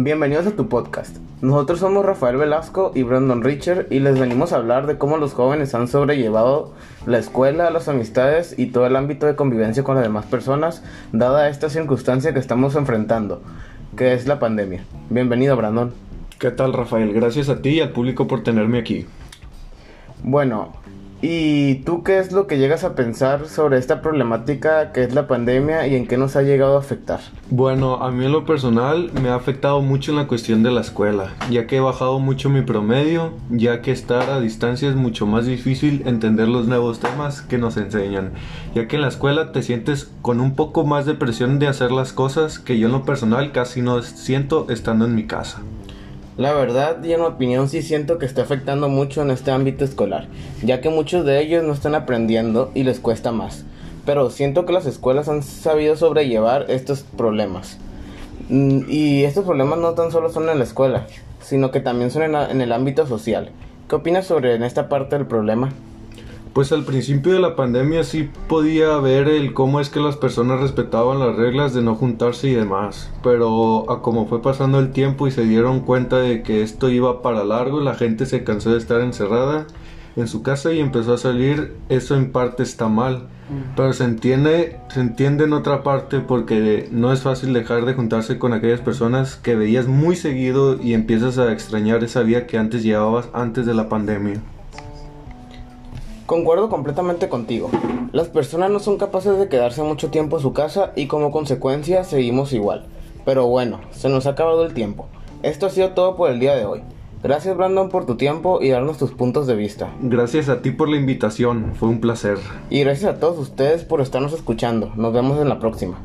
Bienvenidos a tu podcast. Nosotros somos Rafael Velasco y Brandon Richard y les venimos a hablar de cómo los jóvenes han sobrellevado la escuela, las amistades y todo el ámbito de convivencia con las demás personas, dada esta circunstancia que estamos enfrentando, que es la pandemia. Bienvenido, Brandon. ¿Qué tal, Rafael? Gracias a ti y al público por tenerme aquí. Bueno, ¿y tú qué es lo que llegas a pensar sobre esta problemática que es la pandemia y en qué nos ha llegado a afectar? Bueno, a mí en lo personal me ha afectado mucho la cuestión de la escuela, ya que he bajado mucho mi promedio, ya que estar a distancia es mucho más difícil entender los nuevos temas que nos enseñan, ya que en la escuela te sientes con un poco más de presión de hacer las cosas que yo en lo personal casi no siento estando en mi casa. La verdad y en mi opinión sí siento que está afectando mucho en este ámbito escolar, ya que muchos de ellos no están aprendiendo y les cuesta más. Pero siento que las escuelas han sabido sobrellevar estos problemas. Mm, Y estos problemas no tan solo son en la escuela, sino que también son en, el ámbito social. ¿Qué opinas sobre esta parte del problema? Pues al principio de la pandemia sí podía ver el cómo es que las personas respetaban las reglas de no juntarse y demás, pero a como fue pasando el tiempo y se dieron cuenta de que esto iba para largo, la gente se cansó de estar encerrada en su casa y empezó a salir, eso en parte está mal, pero se entiende, se entiende en otra parte porque no es fácil dejar de juntarse con aquellas personas que veías muy seguido y empiezas a extrañar esa vida que antes llevabas antes de la pandemia. Concuerdo completamente contigo. Las personas no son capaces de quedarse mucho tiempo en su casa y como consecuencia seguimos igual. Pero bueno, se nos ha acabado el tiempo. Esto ha sido todo por el día de hoy. Gracias Brandon por tu tiempo y darnos tus puntos de vista. Gracias a ti por la invitación, fue un placer. Y gracias a todos ustedes por estarnos escuchando. Nos vemos en la próxima.